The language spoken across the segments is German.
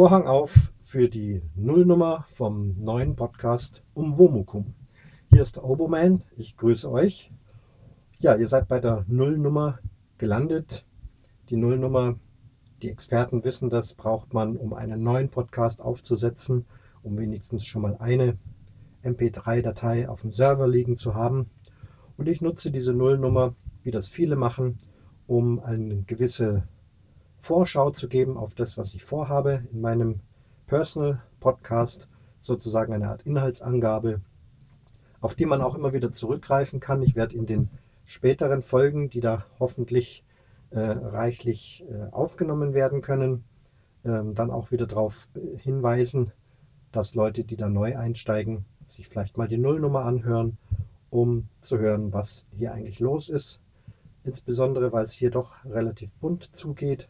Vorhang auf für die Nullnummer vom neuen Podcast um Womukum. Hier ist der Oboman, ich grüße euch. Ja, ihr seid bei der Nullnummer gelandet. Die Nullnummer, die Experten wissen das, braucht man, um einen neuen Podcast aufzusetzen, um wenigstens schon mal eine MP3-Datei auf dem Server liegen zu haben. Und ich nutze diese Nullnummer, wie das viele machen, um eine gewisse Vorschau zu geben auf das, was ich vorhabe in meinem Personal Podcast, sozusagen eine Art Inhaltsangabe, auf die man auch immer wieder zurückgreifen kann. Ich werde in den späteren Folgen, die da hoffentlich äh, reichlich äh, aufgenommen werden können, äh, dann auch wieder darauf hinweisen, dass Leute, die da neu einsteigen, sich vielleicht mal die Nullnummer anhören, um zu hören, was hier eigentlich los ist. Insbesondere, weil es hier doch relativ bunt zugeht.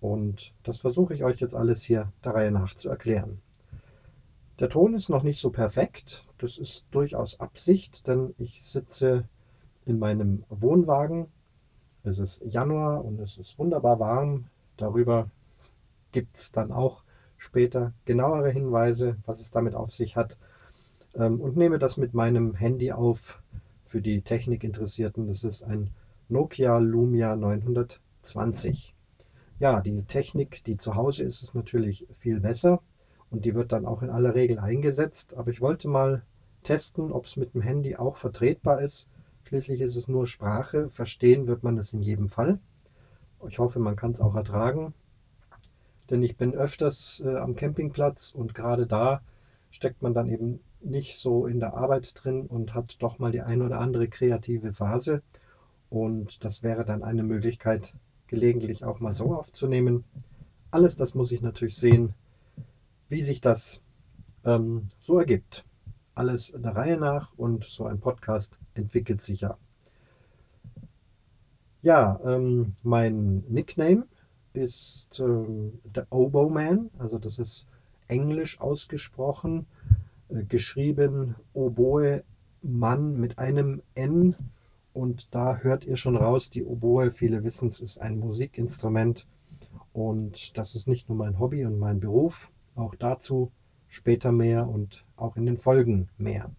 Und das versuche ich euch jetzt alles hier der Reihe nach zu erklären. Der Ton ist noch nicht so perfekt. Das ist durchaus Absicht, denn ich sitze in meinem Wohnwagen. Es ist Januar und es ist wunderbar warm. Darüber gibt es dann auch später genauere Hinweise, was es damit auf sich hat. Ähm, und nehme das mit meinem Handy auf für die Technikinteressierten. Das ist ein Nokia Lumia 920. Ja, die Technik, die zu Hause ist, ist natürlich viel besser und die wird dann auch in aller Regel eingesetzt. Aber ich wollte mal testen, ob es mit dem Handy auch vertretbar ist. Schließlich ist es nur Sprache. Verstehen wird man es in jedem Fall. Ich hoffe, man kann es auch ertragen. Denn ich bin öfters äh, am Campingplatz und gerade da steckt man dann eben nicht so in der Arbeit drin und hat doch mal die ein oder andere kreative Phase. Und das wäre dann eine Möglichkeit, gelegentlich auch mal so aufzunehmen. Alles das muss ich natürlich sehen, wie sich das ähm, so ergibt. Alles der Reihe nach und so ein Podcast entwickelt sich ja. Ja, ähm, mein Nickname ist ähm, der Oboe Man, also das ist englisch ausgesprochen, äh, geschrieben Oboe Mann mit einem N und da hört ihr schon raus, die Oboe, viele wissen es, ist ein Musikinstrument. Und das ist nicht nur mein Hobby und mein Beruf, auch dazu später mehr und auch in den Folgen mehr.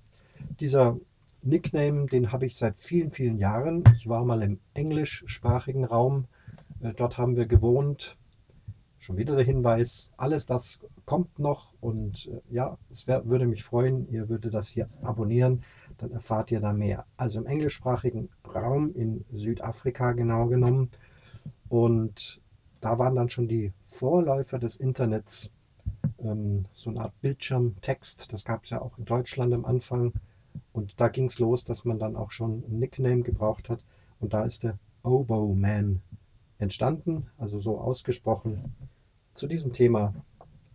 Dieser Nickname, den habe ich seit vielen, vielen Jahren. Ich war mal im englischsprachigen Raum. Äh, dort haben wir gewohnt. Schon wieder der Hinweis, alles das kommt noch und äh, ja, es wär, würde mich freuen, ihr würdet das hier abonnieren, dann erfahrt ihr da mehr. Also im englischsprachigen Raum in Südafrika genau genommen und da waren dann schon die Vorläufer des Internets, ähm, so eine Art Bildschirmtext, das gab es ja auch in Deutschland am Anfang und da ging es los, dass man dann auch schon ein Nickname gebraucht hat und da ist der Oboe Man entstanden, also so ausgesprochen zu diesem Thema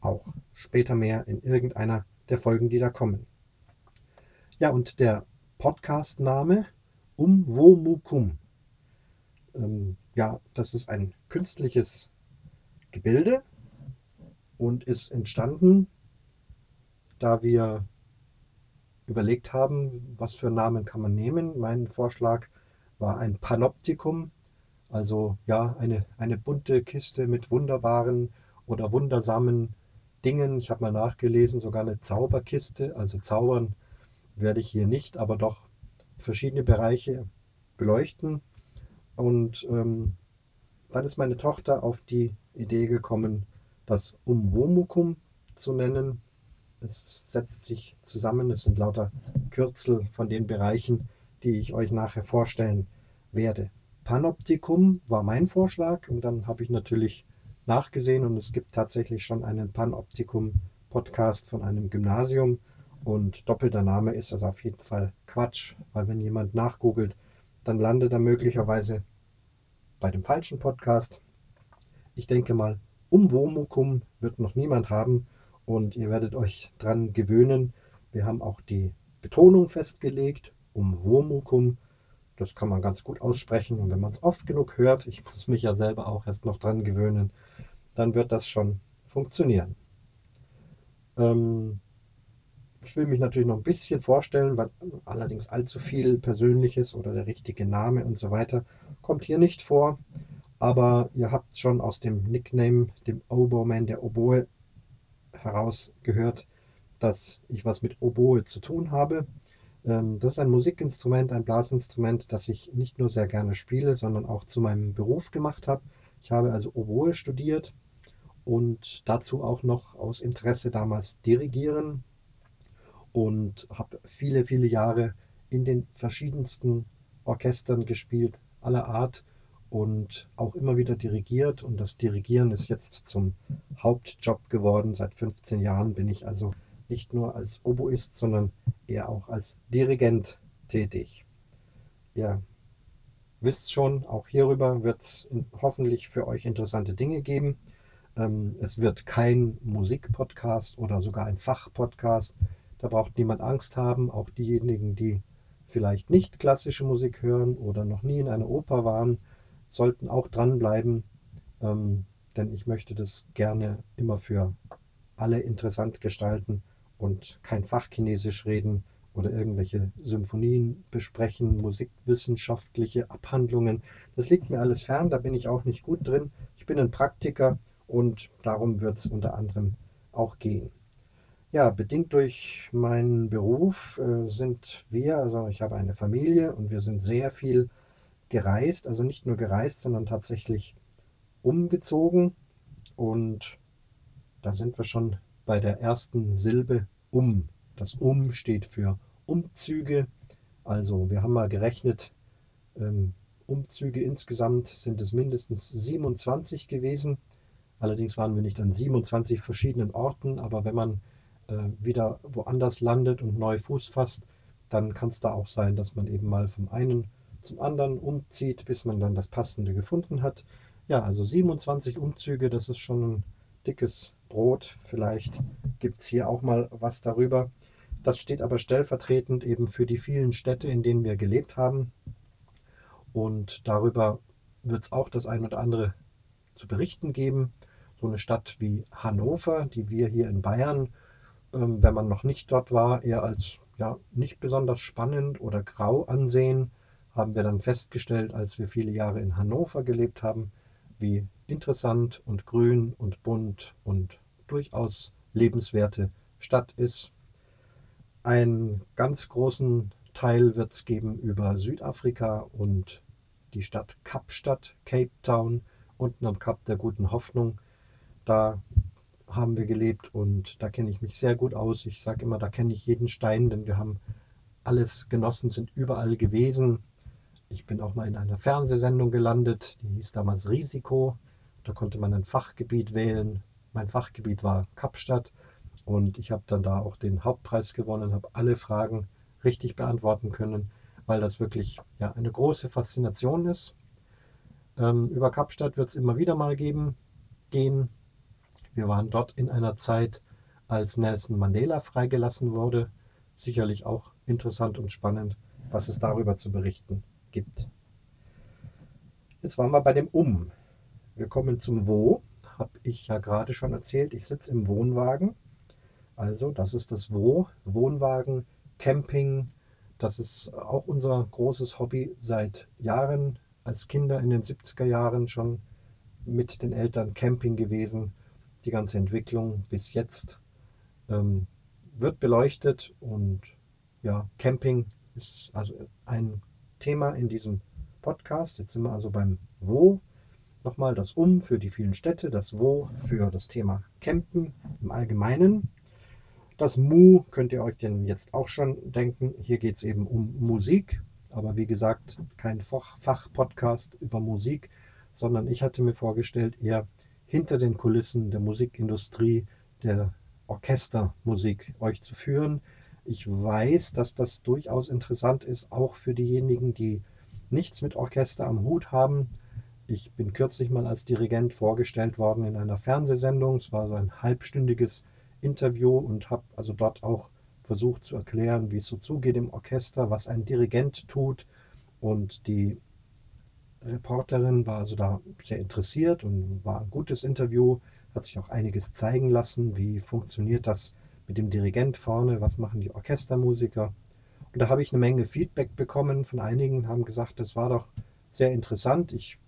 auch später mehr in irgendeiner der Folgen, die da kommen. Ja, und der Podcast-Name Umwomukum. Ähm, ja, das ist ein künstliches Gebilde und ist entstanden, da wir überlegt haben, was für Namen kann man nehmen. Mein Vorschlag war ein Panoptikum, also ja, eine, eine bunte Kiste mit wunderbaren oder wundersamen Dingen. Ich habe mal nachgelesen, sogar eine Zauberkiste. Also zaubern werde ich hier nicht, aber doch verschiedene Bereiche beleuchten. Und ähm, dann ist meine Tochter auf die Idee gekommen, das Umwomukum zu nennen. Es setzt sich zusammen, es sind lauter Kürzel von den Bereichen, die ich euch nachher vorstellen werde. Panoptikum war mein Vorschlag und dann habe ich natürlich nachgesehen und es gibt tatsächlich schon einen Panoptikum-Podcast von einem Gymnasium und doppelter Name ist also auf jeden Fall Quatsch, weil wenn jemand nachgoogelt, dann landet er möglicherweise bei dem falschen Podcast. Ich denke mal, um Womukum wird noch niemand haben und ihr werdet euch dran gewöhnen. Wir haben auch die Betonung festgelegt, um Womukum. Das kann man ganz gut aussprechen und wenn man es oft genug hört, ich muss mich ja selber auch erst noch dran gewöhnen, dann wird das schon funktionieren. Ähm, ich will mich natürlich noch ein bisschen vorstellen, weil allerdings allzu viel Persönliches oder der richtige Name und so weiter kommt hier nicht vor. Aber ihr habt schon aus dem Nickname, dem Oboe Man, der Oboe, herausgehört, dass ich was mit Oboe zu tun habe. Ähm, das ist ein Musikinstrument, ein Blasinstrument, das ich nicht nur sehr gerne spiele, sondern auch zu meinem Beruf gemacht habe. Ich habe also Oboe studiert und dazu auch noch aus Interesse damals dirigieren und habe viele, viele Jahre in den verschiedensten Orchestern gespielt, aller Art und auch immer wieder dirigiert. Und das Dirigieren ist jetzt zum Hauptjob geworden. Seit 15 Jahren bin ich also nicht nur als Oboist, sondern eher auch als Dirigent tätig. Ihr wisst schon, auch hierüber wird es hoffentlich für euch interessante Dinge geben. Ähm, es wird kein Musikpodcast oder sogar ein Fachpodcast. Da braucht niemand Angst haben. Auch diejenigen, die vielleicht nicht klassische Musik hören oder noch nie in einer Oper waren, sollten auch dranbleiben, ähm, denn ich möchte das gerne immer für alle interessant gestalten und kein Fachchinesisch reden oder irgendwelche Symphonien besprechen, musikwissenschaftliche Abhandlungen. Das liegt mir alles fern, da bin ich auch nicht gut drin. Ich bin ein Praktiker und darum wird es unter anderem auch gehen. Ja, bedingt durch meinen Beruf äh, sind wir, also ich habe eine Familie und wir sind sehr viel gereist, also nicht nur gereist, sondern tatsächlich umgezogen. Und da sind wir schon bei der ersten Silbe um. Das um steht für Umzüge. Also wir haben mal gerechnet, ähm, Umzüge insgesamt sind es mindestens 27 gewesen. Allerdings waren wir nicht an 27 verschiedenen Orten, aber wenn man wieder woanders landet und neu Fuß fasst, dann kann es da auch sein, dass man eben mal vom einen zum anderen umzieht, bis man dann das Passende gefunden hat. Ja, also 27 Umzüge, das ist schon ein dickes Brot. Vielleicht gibt es hier auch mal was darüber. Das steht aber stellvertretend eben für die vielen Städte, in denen wir gelebt haben. Und darüber wird es auch das ein oder andere zu berichten geben. So eine Stadt wie Hannover, die wir hier in Bayern, ähm, wenn man noch nicht dort war, eher als ja, nicht besonders spannend oder grau ansehen haben wir dann festgestellt, als wir viele Jahre in Hannover gelebt haben, wie interessant und grün und bunt und durchaus lebenswerte Stadt ist. Einen ganz großen Teil wird es geben über Südafrika und die Stadt Kapstadt, Cape Town, unten am Kap der Guten Hoffnung. Da haben wir gelebt und da kenne ich mich sehr gut aus. Ich sage immer, da kenne ich jeden Stein, denn wir haben alles genossen, sind überall gewesen. Ich bin auch mal in einer Fernsehsendung gelandet, die hieß damals Risiko. Da konnte man ein Fachgebiet wählen. Mein Fachgebiet war Kapstadt und ich habe dann da auch den Hauptpreis gewonnen, habe alle Fragen richtig beantworten können, weil das wirklich ja, eine große Faszination ist. Ähm, über Kapstadt wird es immer wieder mal geben, gehen. Wir waren dort in einer Zeit, als Nelson Mandela freigelassen wurde. Sicherlich auch interessant und spannend, was es darüber zu berichten gibt. Jetzt waren wir bei dem Um. Wir kommen zum Wo. Habe ich ja gerade schon erzählt. Ich sitze im Wohnwagen. Also, das ist das Wo. Wohnwagen, Camping. Das ist auch unser großes Hobby seit Jahren. Als Kinder in den 70er Jahren schon mit den Eltern Camping gewesen. Die ganze Entwicklung bis jetzt ähm, wird beleuchtet und ja, Camping ist also ein Thema in diesem Podcast. Jetzt sind wir also beim Wo. Nochmal das Um für die vielen Städte, das Wo für das Thema Campen im Allgemeinen. Das Mu könnt ihr euch denn jetzt auch schon denken. Hier geht es eben um Musik, aber wie gesagt, kein Fachpodcast über Musik, sondern ich hatte mir vorgestellt, eher hinter den Kulissen der Musikindustrie, der Orchestermusik euch zu führen. Ich weiß, dass das durchaus interessant ist, auch für diejenigen, die nichts mit Orchester am Hut haben. Ich bin kürzlich mal als Dirigent vorgestellt worden in einer Fernsehsendung. Es war so ein halbstündiges Interview und habe also dort auch versucht zu erklären, wie es so zugeht im Orchester, was ein Dirigent tut. Und die Reporterin war also da sehr interessiert und war ein gutes Interview, hat sich auch einiges zeigen lassen, wie funktioniert das mit dem Dirigent vorne, was machen die Orchestermusiker. Und da habe ich eine Menge Feedback bekommen. Von einigen haben gesagt, das war doch sehr interessant. Ich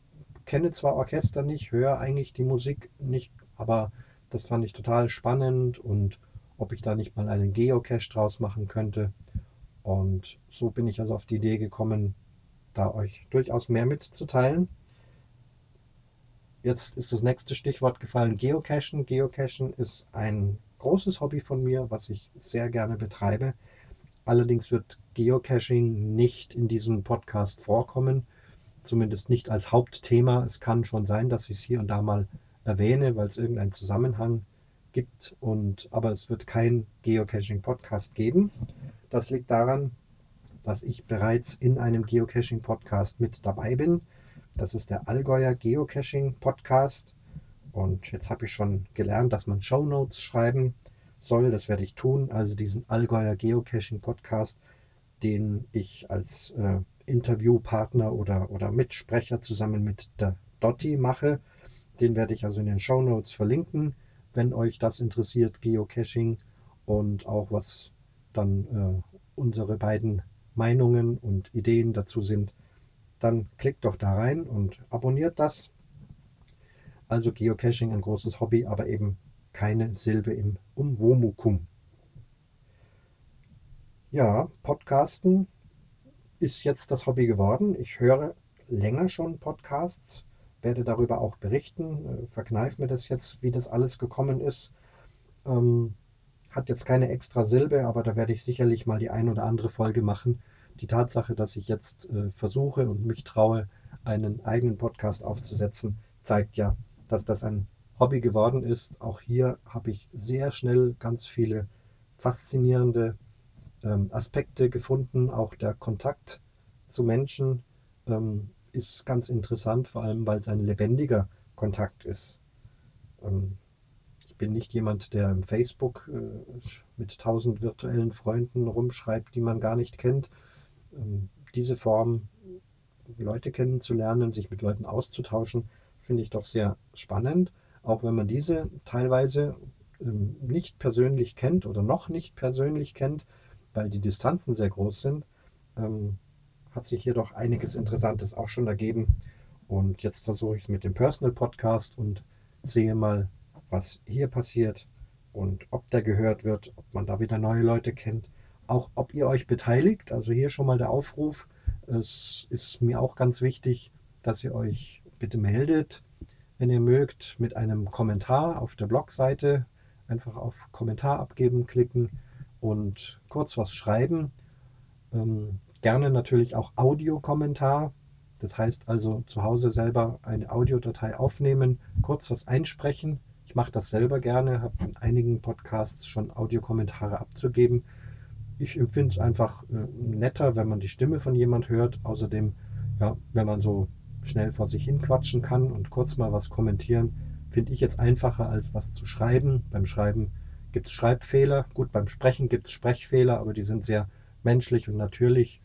kenne zwar Orchester nicht, höre eigentlich die Musik nicht, aber Das fand ich total spannend und ob ich da nicht mal einen Geocache draus machen könnte. Und so bin ich also auf die Idee gekommen, da euch durchaus mehr mitzuteilen. Jetzt ist das nächste Stichwort gefallen, Geocachen. Geocachen ist ein großes Hobby von mir, was ich sehr gerne betreibe. Allerdings wird Geocaching nicht in diesem Podcast vorkommen, zumindest nicht als Hauptthema. Es kann schon sein, dass ich es hier und da mal erwähne, weil es irgendeinen Zusammenhang gibt. Und, aber es wird kein Geocaching-Podcast geben. Das liegt daran, dass ich bereits in einem Geocaching-Podcast mit dabei bin. Das ist der Allgäuer Geocaching-Podcast. Und jetzt habe ich schon gelernt, dass man Show Notes schreiben soll. Das werde ich tun. Also diesen Allgäuer Geocaching Podcast, den ich als äh, Interviewpartner oder, oder Mitsprecher zusammen mit der Dotti mache. Den werde ich also in den Show Notes verlinken, wenn euch das interessiert, Geocaching und auch was dann äh, unsere beiden Meinungen und Ideen dazu sind. Dann klickt doch da rein und abonniert das. Also Geocaching ein großes Hobby, aber eben keine Silbe im Umwomukum. Ja, Podcasten ist jetzt das Hobby geworden. Ich höre länger schon Podcasts, werde darüber auch berichten, äh, verkneife mir das jetzt, wie das alles gekommen ist. Ähm, hat jetzt keine extra Silbe, aber da werde ich sicherlich mal die ein oder andere Folge machen. Die Tatsache, dass ich jetzt äh, versuche und mich traue, einen eigenen Podcast aufzusetzen, zeigt ja, dass das ein Hobby geworden ist. Auch hier habe ich sehr schnell ganz viele faszinierende ähm, Aspekte gefunden. Auch der Kontakt zu Menschen ähm, ist ganz interessant, vor allem weil es ein lebendiger Kontakt ist. Ähm, bin nicht jemand, der im Facebook äh, mit tausend virtuellen Freunden rumschreibt, die man gar nicht kennt. Ähm, diese Form, Leute kennenzulernen, sich mit Leuten auszutauschen, finde ich doch sehr spannend auch wenn man diese teilweise ähm, nicht persönlich kennt oder noch nicht persönlich kennt, weil die Distanzen sehr groß sind, ähm, hat sich hier doch einiges Interessantes auch schon ergeben. Und jetzt versuche ich es mit dem Personal Podcast und sehe mal, was hier passiert und ob der gehört wird, ob man da wieder neue Leute kennt, auch ob ihr euch beteiligt. Also hier schon mal der Aufruf. Es ist mir auch ganz wichtig, dass ihr euch bitte meldet wenn ihr mögt, mit einem Kommentar auf der Blogseite. Einfach auf Kommentar abgeben klicken und kurz was schreiben. Ähm, gerne natürlich auch Audiokommentar. Das heißt also zu Hause selber eine Audiodatei aufnehmen, kurz was einsprechen. Ich mache das selber gerne, habe in einigen Podcasts schon Audiokommentare abzugeben. Ich empfinde es einfach äh, netter, wenn man die Stimme von jemand hört. Außerdem, ja, wenn man so schnell vor sich hin quatschen kann und kurz mal was kommentieren, finde ich jetzt einfacher als was zu schreiben. Beim Schreiben gibt es Schreibfehler. Gut, beim Sprechen gibt es Sprechfehler, aber die sind sehr menschlich und natürlich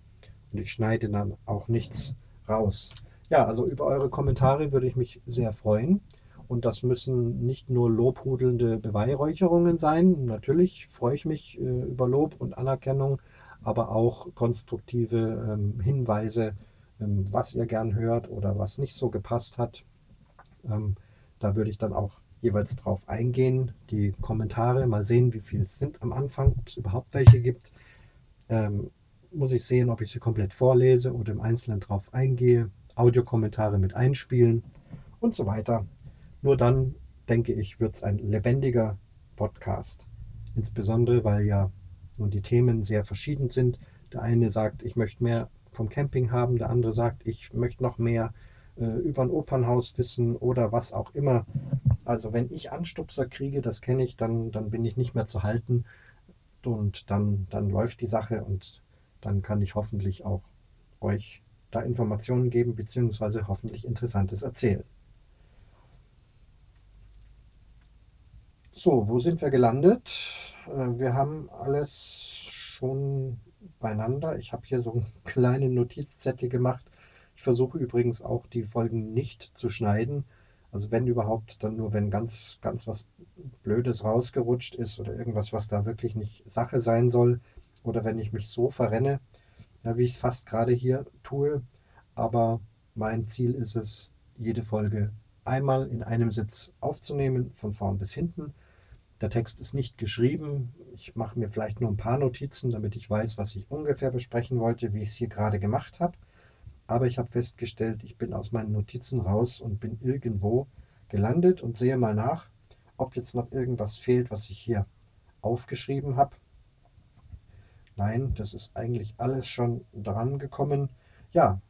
und ich schneide dann auch nichts raus. Ja, also über eure Kommentare würde ich mich sehr freuen. Und das müssen nicht nur lobhudelnde Beweihräucherungen sein. Natürlich freue ich mich äh, über Lob und Anerkennung, aber auch konstruktive ähm, Hinweise, ähm, was ihr gern hört oder was nicht so gepasst hat. Ähm, da würde ich dann auch jeweils drauf eingehen. Die Kommentare, mal sehen, wie viele es sind am Anfang, ob es überhaupt welche gibt. Ähm, muss ich sehen, ob ich sie komplett vorlese oder im Einzelnen drauf eingehe. Audiokommentare mit einspielen und so weiter. Nur dann, denke ich, wird es ein lebendiger Podcast. Insbesondere, weil ja nun die Themen sehr verschieden sind. Der eine sagt, ich möchte mehr vom Camping haben, der andere sagt, ich möchte noch mehr äh, über ein Opernhaus wissen oder was auch immer. Also wenn ich Anstupser kriege, das kenne ich, dann, dann bin ich nicht mehr zu halten und dann, dann läuft die Sache und dann kann ich hoffentlich auch euch da Informationen geben, beziehungsweise hoffentlich Interessantes erzählen. So, wo sind wir gelandet? Äh, wir haben alles schon beieinander. Ich habe hier so einen kleinen Notizzettel gemacht. Ich versuche übrigens auch die Folgen nicht zu schneiden. Also wenn überhaupt, dann nur wenn ganz, ganz was Blödes rausgerutscht ist oder irgendwas, was da wirklich nicht Sache sein soll. Oder wenn ich mich so verrenne, ja, wie ich es fast gerade hier tue. Aber mein Ziel ist es, jede Folge einmal in einem Sitz aufzunehmen, von vorn bis hinten. Der Text ist nicht geschrieben. Ich mache mir vielleicht nur ein paar Notizen, damit ich weiß, was ich ungefähr besprechen wollte, wie ich es hier gerade gemacht habe. Aber ich habe festgestellt, ich bin aus meinen Notizen raus und bin irgendwo gelandet und sehe mal nach, ob jetzt noch irgendwas fehlt, was ich hier aufgeschrieben habe. Nein, das ist eigentlich alles schon dran gekommen. Ja,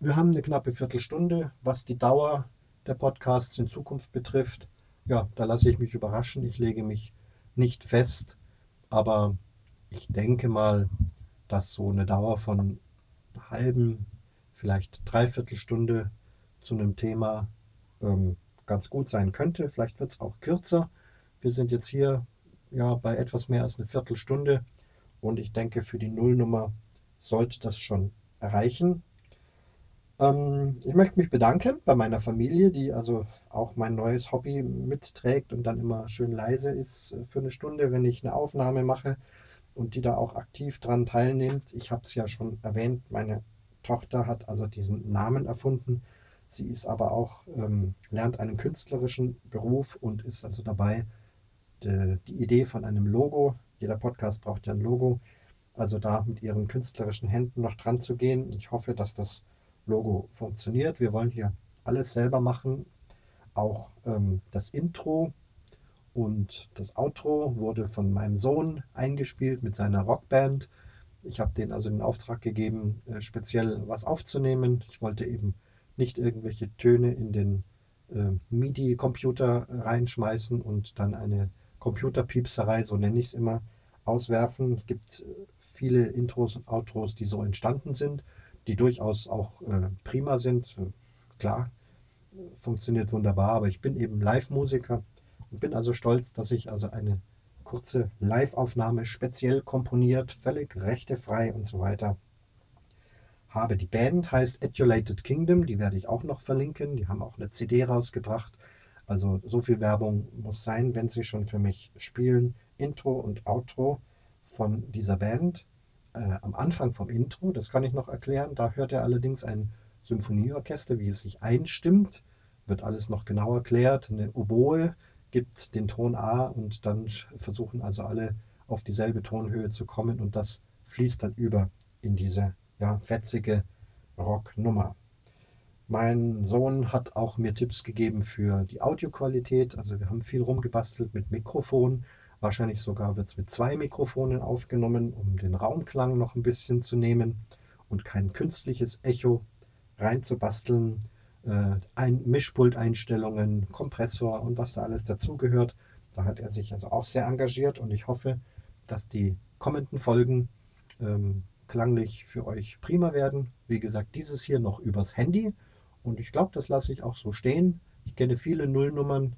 wir haben eine knappe Viertelstunde, was die Dauer der Podcasts in Zukunft betrifft ja, da lasse ich mich überraschen. Ich lege mich nicht fest, aber ich denke mal, dass so eine Dauer von einer halben, vielleicht dreiviertel Stunde zu einem Thema ähm, ganz gut sein könnte. Vielleicht wird es auch kürzer. Wir sind jetzt hier ja bei etwas mehr als eine Viertelstunde und ich denke, für die Nullnummer sollte das schon erreichen. Ähm, ich möchte mich bedanken bei meiner Familie, die also auch mein neues Hobby mitträgt und dann immer schön leise ist äh, für eine Stunde, wenn ich eine Aufnahme mache und die da auch aktiv dran teilnimmt. Ich habe es ja schon erwähnt, meine Tochter hat also diesen Namen erfunden. Sie ist aber auch, ähm, lernt einen künstlerischen Beruf und ist also dabei, die, die Idee von einem Logo, jeder Podcast braucht ja ein Logo, also da mit ihren künstlerischen Händen noch dran zu gehen. Ich hoffe, dass das Logo funktioniert. Wir wollen hier alles selber machen. Auch ähm, das Intro und das Outro wurde von meinem Sohn eingespielt mit seiner Rockband. Ich habe denen also den Auftrag gegeben, äh, speziell was aufzunehmen. Ich wollte eben nicht irgendwelche Töne in den äh, MIDI-Computer reinschmeißen und dann eine Computerpiepserei, so nenne ich es immer, auswerfen. Es gibt äh, viele Intros und Outros, die so entstanden sind die durchaus auch äh, prima sind. Klar, funktioniert wunderbar, aber ich bin eben Live-Musiker und bin also stolz, dass ich also eine kurze Live-Aufnahme speziell komponiert, völlig rechtefrei und so weiter habe. Die Band heißt Adulated Kingdom, die werde ich auch noch verlinken. Die haben auch eine CD rausgebracht. Also so viel Werbung muss sein, wenn sie schon für mich spielen. Intro und Outro von dieser Band äh, am Anfang vom Intro, das kann ich noch erklären, da hört er allerdings ein Symphonieorchester, wie es sich einstimmt, wird alles noch genau erklärt. Eine Oboe gibt den Ton A und dann versuchen also alle auf dieselbe Tonhöhe zu kommen und das fließt dann über in diese ja, fetzige Rocknummer. Mein Sohn hat auch mir Tipps gegeben für die Audioqualität. Also wir haben viel rumgebastelt mit Mikrofon Wahrscheinlich sogar wird es mit zwei Mikrofonen aufgenommen, um den Raumklang noch ein bisschen zu nehmen und kein künstliches Echo reinzubasteln. Äh, ein Mischpulteinstellungen, Kompressor und was da alles dazugehört. Da hat er sich also auch sehr engagiert und ich hoffe, dass die kommenden Folgen ähm, klanglich für euch prima werden. Wie gesagt, dieses hier noch übers Handy und ich glaube, das lasse ich auch so stehen. Ich kenne viele Nullnummern,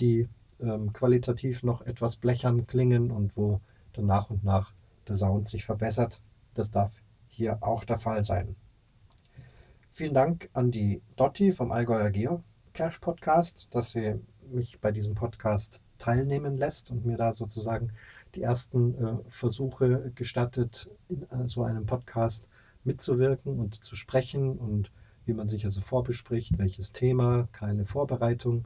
die ähm, qualitativ noch etwas blechern klingen und wo dann nach und nach der Sound sich verbessert. Das darf hier auch der Fall sein. Vielen Dank an die Dotti vom Allgäuer Geocache Podcast, dass sie mich bei diesem Podcast teilnehmen lässt und mir da sozusagen die ersten äh, Versuche gestattet, in äh, so einem Podcast mitzuwirken und zu sprechen und wie man sich also vorbespricht, welches Thema, keine Vorbereitung.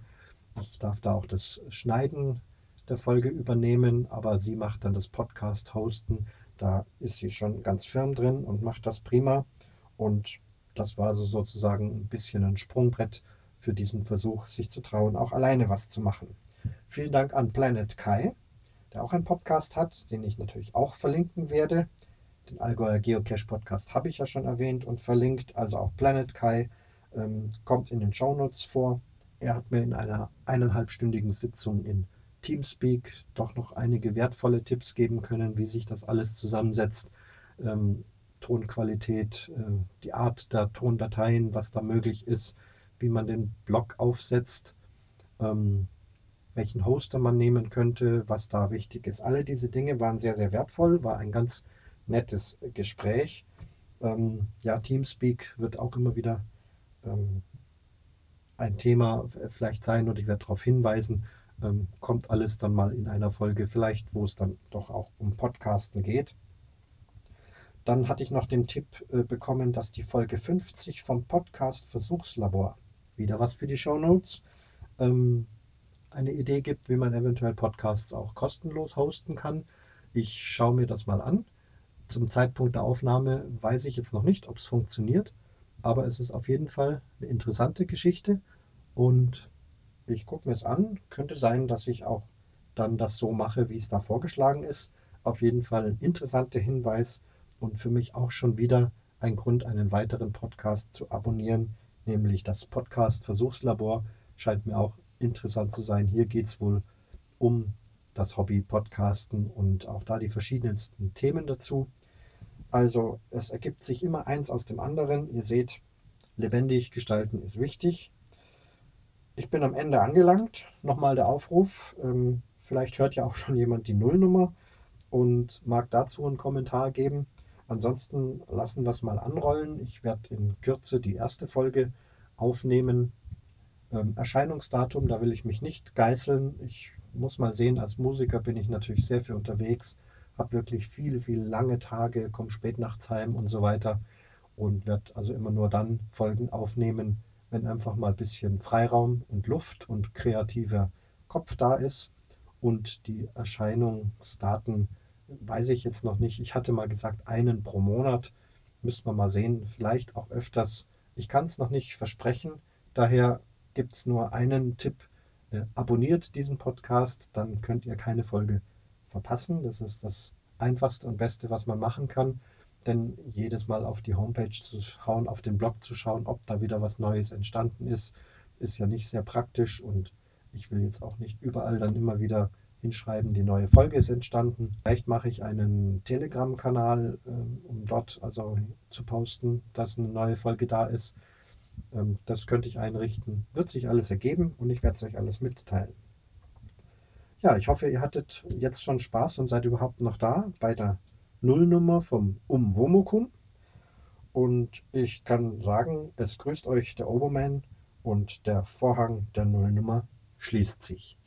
Ich darf da auch das Schneiden der Folge übernehmen, aber sie macht dann das Podcast-Hosten. Da ist sie schon ganz firm drin und macht das prima. Und das war so sozusagen ein bisschen ein Sprungbrett für diesen Versuch, sich zu trauen, auch alleine was zu machen. Vielen Dank an Planet Kai, der auch einen Podcast hat, den ich natürlich auch verlinken werde. Den Allgäuer Geocache Podcast habe ich ja schon erwähnt und verlinkt. Also auch Planet Kai ähm, kommt in den Show Notes vor. Er hat mir in einer eineinhalbstündigen Sitzung in Teamspeak doch noch einige wertvolle Tipps geben können, wie sich das alles zusammensetzt. Ähm, Tonqualität, äh, die Art der Tondateien, was da möglich ist, wie man den Blog aufsetzt, ähm, welchen Hoster man nehmen könnte, was da wichtig ist. Alle diese Dinge waren sehr, sehr wertvoll, war ein ganz nettes Gespräch. Ähm, ja, Teamspeak wird auch immer wieder ähm, ein Thema vielleicht sein und ich werde darauf hinweisen, ähm, kommt alles dann mal in einer Folge vielleicht, wo es dann doch auch um Podcasten geht. Dann hatte ich noch den Tipp äh, bekommen, dass die Folge 50 vom Podcast Versuchslabor wieder was für die Show Notes, ähm, eine Idee gibt, wie man eventuell Podcasts auch kostenlos hosten kann. Ich schaue mir das mal an. Zum Zeitpunkt der Aufnahme weiß ich jetzt noch nicht, ob es funktioniert, aber es ist auf jeden Fall eine interessante Geschichte und ich gucke mir es an. Könnte sein, dass ich auch dann das so mache, wie es da vorgeschlagen ist. Auf jeden Fall ein interessanter Hinweis und für mich auch schon wieder ein Grund, einen weiteren Podcast zu abonnieren, nämlich das Podcast Versuchslabor. Scheint mir auch interessant zu sein. Hier geht es wohl um das Hobby Podcasten und auch da die verschiedensten Themen dazu. Also es ergibt sich immer eins aus dem anderen. Ihr seht, lebendig gestalten ist wichtig. Ich bin am Ende angelangt. Nochmal der Aufruf. Ähm, vielleicht hört ja auch schon jemand die Nullnummer und mag dazu einen Kommentar geben. Ansonsten lassen wir es mal anrollen. Ich werde in Kürze die erste Folge aufnehmen. Ähm, Erscheinungsdatum, da will ich mich nicht geißeln. Ich muss mal sehen, als Musiker bin ich natürlich sehr viel unterwegs, habe wirklich viele, viele lange Tage, komme spät nachts heim und so weiter und werde also immer nur dann Folgen aufnehmen, wenn einfach mal ein bisschen Freiraum und Luft und kreativer Kopf da ist. Und die Erscheinungsdaten weiß ich jetzt noch nicht. Ich hatte mal gesagt, einen pro Monat. Müssen wir mal sehen. Vielleicht auch öfters. Ich kann es noch nicht versprechen. Daher gibt es nur einen Tipp. Äh, abonniert diesen Podcast, dann könnt ihr keine Folge verpassen. Das ist das einfachste und beste, was man machen kann. Denn jedes Mal auf die Homepage zu schauen, auf den Blog zu schauen, ob da wieder was Neues entstanden ist, ist ja nicht sehr praktisch und ich will jetzt auch nicht überall dann immer wieder hinschreiben, die neue Folge ist entstanden. Vielleicht mache ich einen Telegram-Kanal, ähm, um dort also zu posten, dass eine neue Folge da ist. Ähm, das könnte ich einrichten. Wird sich alles ergeben und ich werde es euch alles mitteilen. Ja, ich hoffe, ihr hattet jetzt schon Spaß und seid überhaupt noch da bei der Nullnummer vom Umwomukum. Und ich kann sagen, es grüßt euch der Oberman und der Vorhang der Nullnummer schließt sich.